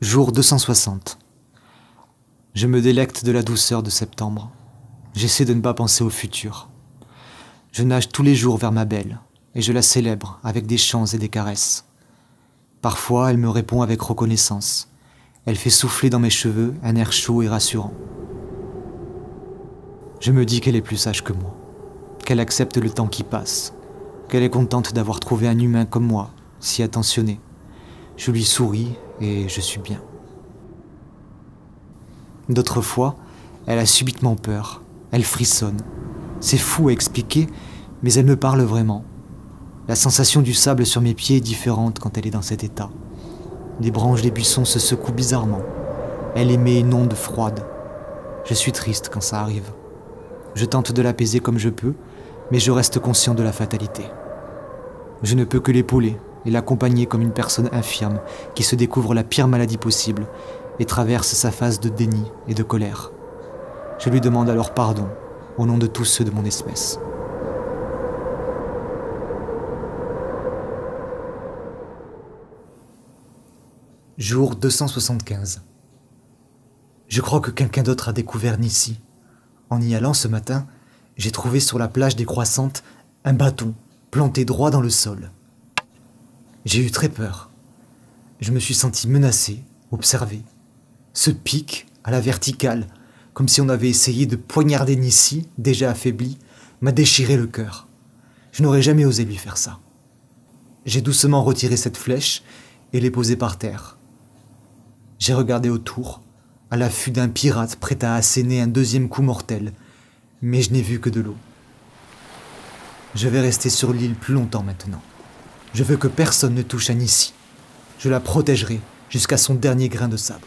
Jour 260. Je me délecte de la douceur de septembre. J'essaie de ne pas penser au futur. Je nage tous les jours vers ma belle, et je la célèbre avec des chants et des caresses. Parfois, elle me répond avec reconnaissance. Elle fait souffler dans mes cheveux un air chaud et rassurant. Je me dis qu'elle est plus sage que moi, qu'elle accepte le temps qui passe, qu'elle est contente d'avoir trouvé un humain comme moi, si attentionné. Je lui souris et je suis bien. D'autres fois, elle a subitement peur, elle frissonne. C'est fou à expliquer, mais elle me parle vraiment. La sensation du sable sur mes pieds est différente quand elle est dans cet état. Les branches des buissons se secouent bizarrement. Elle émet une onde froide. Je suis triste quand ça arrive. Je tente de l'apaiser comme je peux, mais je reste conscient de la fatalité. Je ne peux que l'épauler et l'accompagner comme une personne infirme qui se découvre la pire maladie possible et traverse sa phase de déni et de colère. Je lui demande alors pardon au nom de tous ceux de mon espèce. Jour 275. Je crois que quelqu'un d'autre a découvert Nissi. En y allant ce matin, j'ai trouvé sur la plage des croissantes un bâton planté droit dans le sol. J'ai eu très peur. Je me suis senti menacé, observé. Ce pic, à la verticale, comme si on avait essayé de poignarder Nissi, déjà affaibli, m'a déchiré le cœur. Je n'aurais jamais osé lui faire ça. J'ai doucement retiré cette flèche et l'ai posée par terre. J'ai regardé autour, à l'affût d'un pirate prêt à asséner un deuxième coup mortel, mais je n'ai vu que de l'eau. Je vais rester sur l'île plus longtemps maintenant. Je veux que personne ne touche à Nissi. Je la protégerai jusqu'à son dernier grain de sable.